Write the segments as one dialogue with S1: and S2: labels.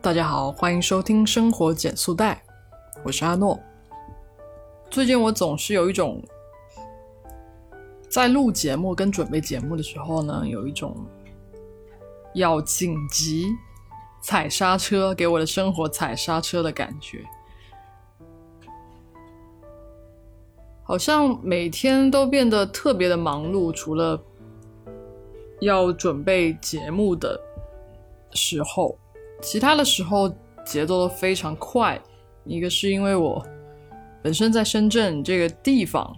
S1: 大家好，欢迎收听生活减速带，我是阿诺。最近我总是有一种在录节目跟准备节目的时候呢，有一种要紧急踩刹车，给我的生活踩刹车的感觉。好像每天都变得特别的忙碌，除了要准备节目的时候，其他的时候节奏都非常快。一个是因为我本身在深圳这个地方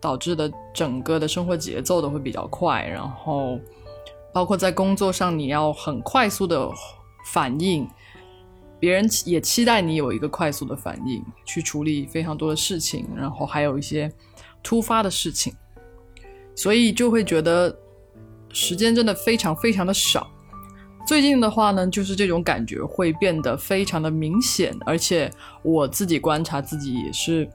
S1: 导致的整个的生活节奏都会比较快，然后包括在工作上你要很快速的反应。别人也期待你有一个快速的反应，去处理非常多的事情，然后还有一些突发的事情，所以就会觉得时间真的非常非常的少。最近的话呢，就是这种感觉会变得非常的明显，而且我自己观察自己也是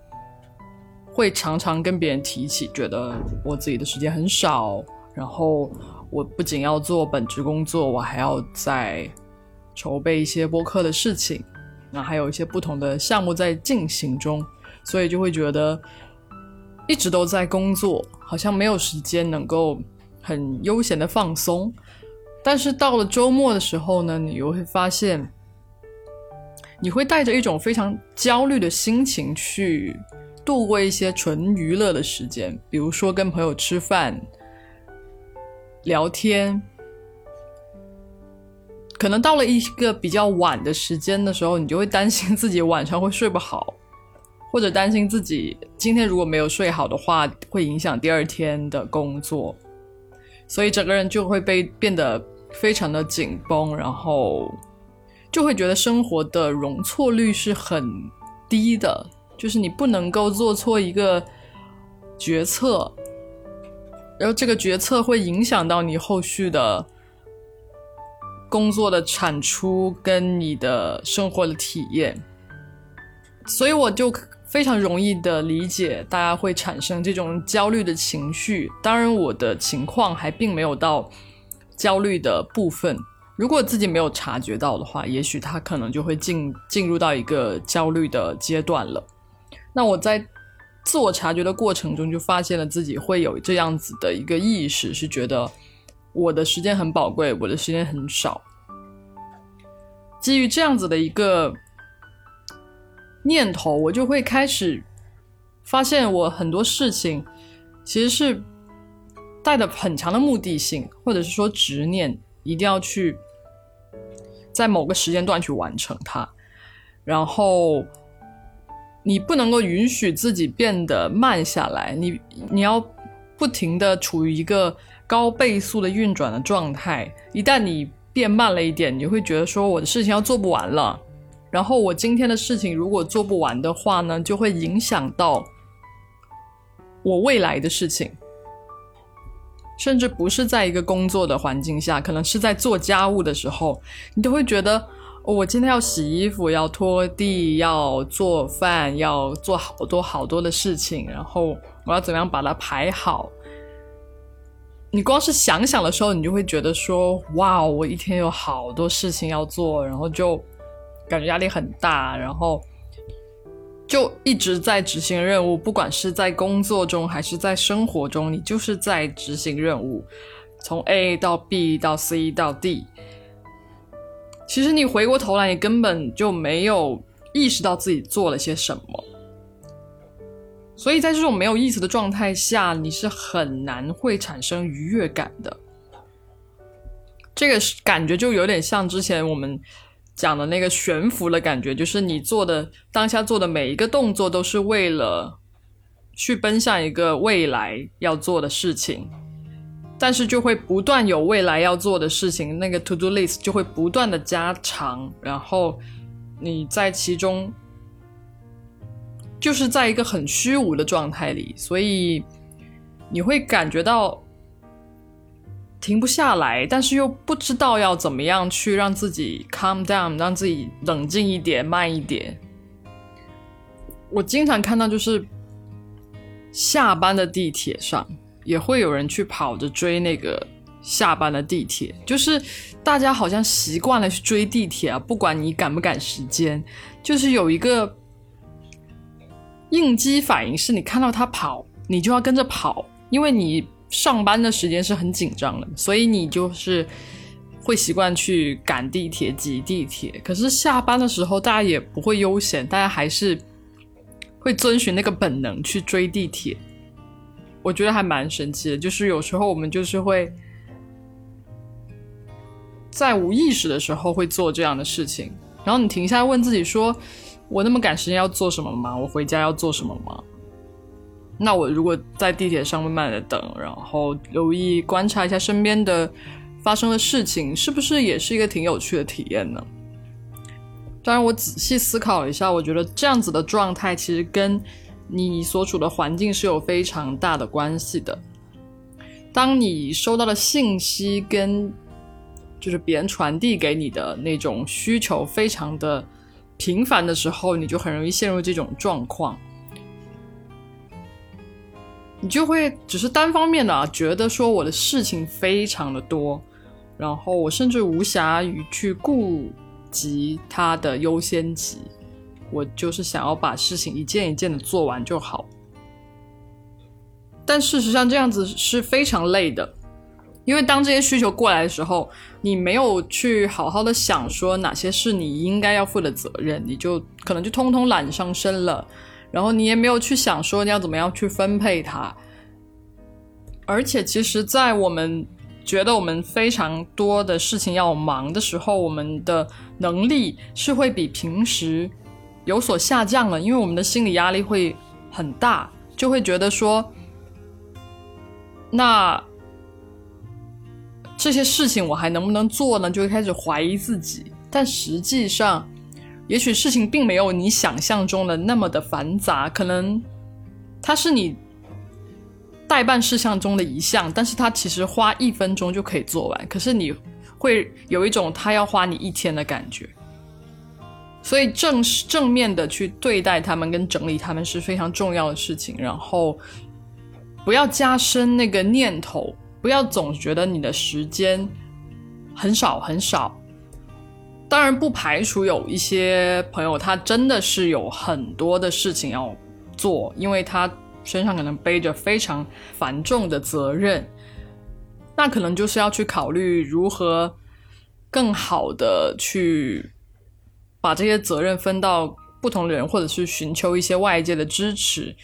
S1: 会常常跟别人提起，觉得我自己的时间很少，然后我不仅要做本职工作，我还要在。筹备一些播客的事情，那还有一些不同的项目在进行中，所以就会觉得一直都在工作，好像没有时间能够很悠闲的放松。但是到了周末的时候呢，你又会发现，你会带着一种非常焦虑的心情去度过一些纯娱乐的时间，比如说跟朋友吃饭、聊天。可能到了一个比较晚的时间的时候，你就会担心自己晚上会睡不好，或者担心自己今天如果没有睡好的话，会影响第二天的工作，所以整个人就会被变得非常的紧绷，然后就会觉得生活的容错率是很低的，就是你不能够做错一个决策，然后这个决策会影响到你后续的。工作的产出跟你的生活的体验，所以我就非常容易的理解大家会产生这种焦虑的情绪。当然，我的情况还并没有到焦虑的部分。如果自己没有察觉到的话，也许他可能就会进进入到一个焦虑的阶段了。那我在自我察觉的过程中，就发现了自己会有这样子的一个意识，是觉得。我的时间很宝贵，我的时间很少。基于这样子的一个念头，我就会开始发现，我很多事情其实是带着很强的目的性，或者是说执念，一定要去在某个时间段去完成它。然后你不能够允许自己变得慢下来，你你要不停的处于一个。高倍速的运转的状态，一旦你变慢了一点，你会觉得说我的事情要做不完了。然后我今天的事情如果做不完的话呢，就会影响到我未来的事情。甚至不是在一个工作的环境下，可能是在做家务的时候，你都会觉得我今天要洗衣服、要拖地、要做饭、要做好多好多的事情，然后我要怎么样把它排好。你光是想想的时候，你就会觉得说：“哇，我一天有好多事情要做，然后就感觉压力很大，然后就一直在执行任务。不管是在工作中还是在生活中，你就是在执行任务，从 A 到 B 到 C 到 D。其实你回过头来，你根本就没有意识到自己做了些什么。”所以在这种没有意思的状态下，你是很难会产生愉悦感的。这个感觉就有点像之前我们讲的那个悬浮的感觉，就是你做的当下做的每一个动作都是为了去奔向一个未来要做的事情，但是就会不断有未来要做的事情，那个 to do list 就会不断的加长，然后你在其中。就是在一个很虚无的状态里，所以你会感觉到停不下来，但是又不知道要怎么样去让自己 calm down，让自己冷静一点、慢一点。我经常看到，就是下班的地铁上也会有人去跑着追那个下班的地铁，就是大家好像习惯了去追地铁啊，不管你赶不赶时间，就是有一个应激反应，是你看到他跑，你就要跟着跑，因为你上班的时间是很紧张的，所以你就是会习惯去赶地铁、挤地铁。可是下班的时候，大家也不会悠闲，大家还是会遵循那个本能去追地铁。我觉得还蛮神奇的，就是有时候我们就是会。在无意识的时候会做这样的事情，然后你停下来问自己说：“我那么赶时间要做什么吗？我回家要做什么吗？”那我如果在地铁上慢慢的等，然后留意观察一下身边的发生的事情，是不是也是一个挺有趣的体验呢？当然，我仔细思考了一下，我觉得这样子的状态其实跟你所处的环境是有非常大的关系的。当你收到的信息跟就是别人传递给你的那种需求非常的频繁的时候，你就很容易陷入这种状况，你就会只是单方面的啊，觉得说我的事情非常的多，然后我甚至无暇于去顾及它的优先级，我就是想要把事情一件一件的做完就好，但事实上这样子是非常累的。因为当这些需求过来的时候，你没有去好好的想说哪些是你应该要负的责任，你就可能就通通揽上身了，然后你也没有去想说你要怎么样去分配它。而且，其实，在我们觉得我们非常多的事情要忙的时候，我们的能力是会比平时有所下降了，因为我们的心理压力会很大，就会觉得说，那。这些事情我还能不能做呢？就会开始怀疑自己。但实际上，也许事情并没有你想象中的那么的繁杂，可能它是你代办事项中的一项，但是它其实花一分钟就可以做完。可是你会有一种它要花你一天的感觉。所以正正面的去对待他们跟整理他们是非常重要的事情。然后不要加深那个念头。不要总觉得你的时间很少很少，当然不排除有一些朋友他真的是有很多的事情要做，因为他身上可能背着非常繁重的责任，那可能就是要去考虑如何更好的去把这些责任分到不同的人，或者是寻求一些外界的支持。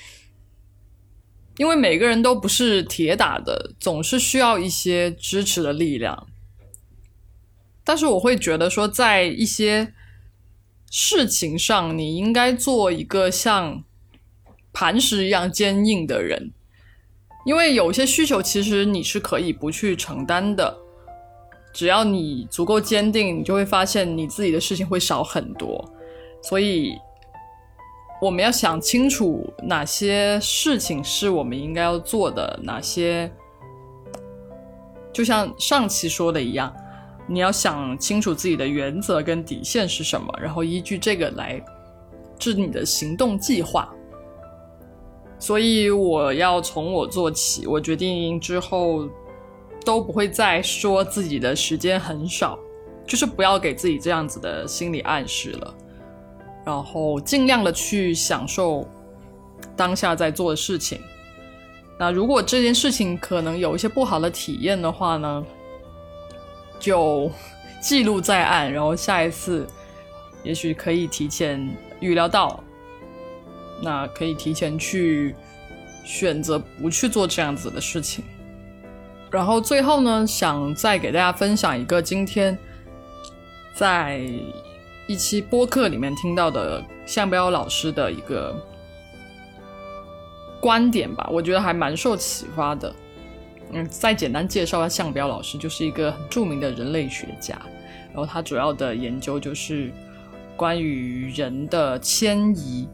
S1: 因为每个人都不是铁打的，总是需要一些支持的力量。但是我会觉得说，在一些事情上，你应该做一个像磐石一样坚硬的人。因为有些需求其实你是可以不去承担的，只要你足够坚定，你就会发现你自己的事情会少很多。所以。我们要想清楚哪些事情是我们应该要做的，哪些就像上期说的一样，你要想清楚自己的原则跟底线是什么，然后依据这个来制定你的行动计划。所以我要从我做起，我决定之后都不会再说自己的时间很少，就是不要给自己这样子的心理暗示了。然后尽量的去享受当下在做的事情。那如果这件事情可能有一些不好的体验的话呢，就记录在案，然后下一次也许可以提前预料到，那可以提前去选择不去做这样子的事情。然后最后呢，想再给大家分享一个今天在。一期播客里面听到的向彪老师的一个观点吧，我觉得还蛮受启发的。嗯，再简单介绍一下向彪老师，就是一个很著名的人类学家，然后他主要的研究就是关于人的迁移。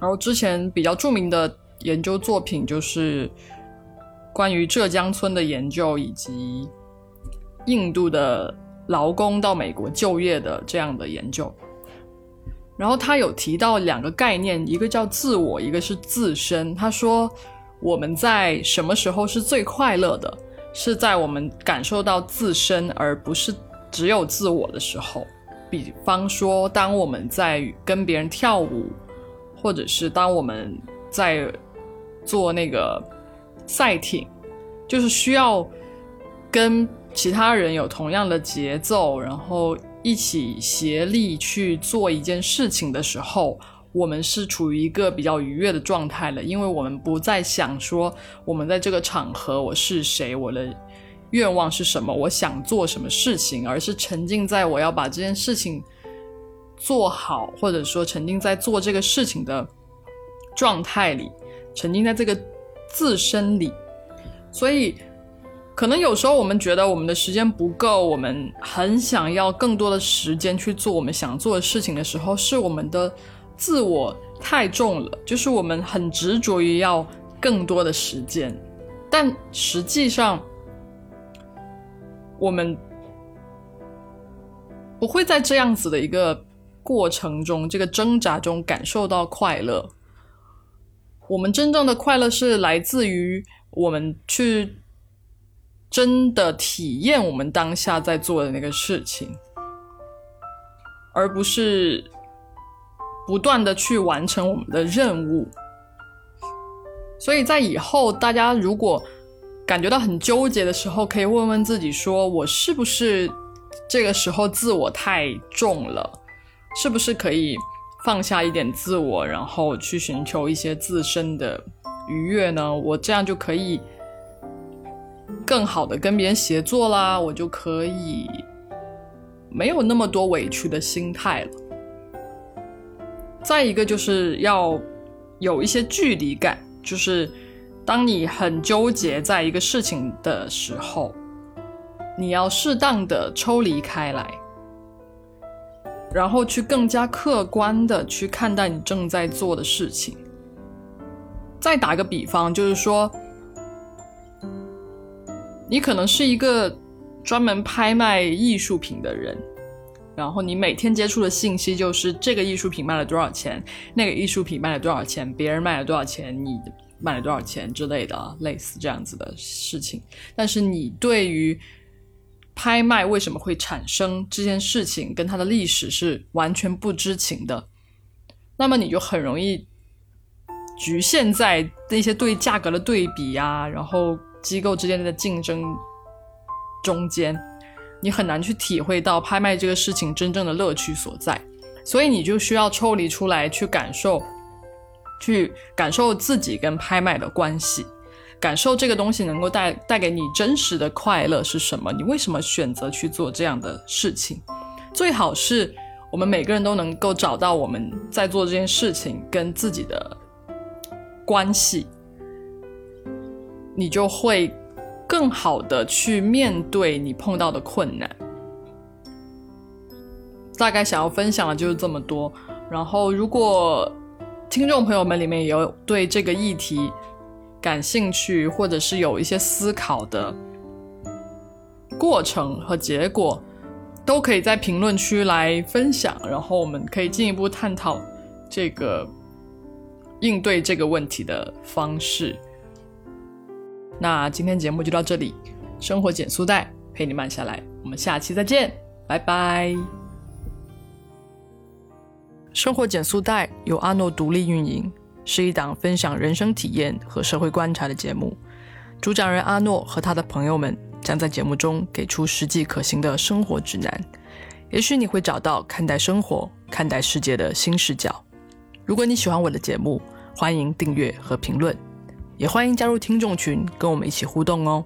S1: 然后之前比较著名的研究作品就是关于浙江村的研究，以及印度的。劳工到美国就业的这样的研究，然后他有提到两个概念，一个叫自我，一个是自身。他说我们在什么时候是最快乐的？是在我们感受到自身而不是只有自我的时候。比方说，当我们在跟别人跳舞，或者是当我们在做那个赛艇，就是需要跟其他人有同样的节奏，然后一起协力去做一件事情的时候，我们是处于一个比较愉悦的状态了，因为我们不再想说我们在这个场合我是谁，我的愿望是什么，我想做什么事情，而是沉浸在我要把这件事情做好，或者说沉浸在做这个事情的状态里，沉浸在这个自身里，所以。可能有时候我们觉得我们的时间不够，我们很想要更多的时间去做我们想做的事情的时候，是我们的自我太重了，就是我们很执着于要更多的时间，但实际上我们不会在这样子的一个过程中、这个挣扎中感受到快乐。我们真正的快乐是来自于我们去。真的体验我们当下在做的那个事情，而不是不断的去完成我们的任务。所以在以后大家如果感觉到很纠结的时候，可以问问自己：说我是不是这个时候自我太重了？是不是可以放下一点自我，然后去寻求一些自身的愉悦呢？我这样就可以。更好的跟别人协作啦，我就可以没有那么多委屈的心态了。再一个就是要有一些距离感，就是当你很纠结在一个事情的时候，你要适当的抽离开来，然后去更加客观的去看待你正在做的事情。再打个比方，就是说。你可能是一个专门拍卖艺术品的人，然后你每天接触的信息就是这个艺术品卖了多少钱，那个艺术品卖了多少钱，别人卖了多少钱，你卖了多少钱之类的，类似这样子的事情。但是你对于拍卖为什么会产生这件事情跟它的历史是完全不知情的，那么你就很容易局限在那些对价格的对比呀，然后。机构之间的竞争中间，你很难去体会到拍卖这个事情真正的乐趣所在，所以你就需要抽离出来去感受，去感受自己跟拍卖的关系，感受这个东西能够带带给你真实的快乐是什么？你为什么选择去做这样的事情？最好是我们每个人都能够找到我们在做这件事情跟自己的关系。你就会更好的去面对你碰到的困难。大概想要分享的就是这么多。然后，如果听众朋友们里面有对这个议题感兴趣，或者是有一些思考的过程和结果，都可以在评论区来分享。然后，我们可以进一步探讨这个应对这个问题的方式。那今天节目就到这里，生活减速带陪你慢下来，我们下期再见，拜拜。生活减速带由阿诺独立运营，是一档分享人生体验和社会观察的节目。主讲人阿诺和他的朋友们将在节目中给出实际可行的生活指南，也许你会找到看待生活、看待世界的新视角。如果你喜欢我的节目，欢迎订阅和评论。也欢迎加入听众群，跟我们一起互动哦。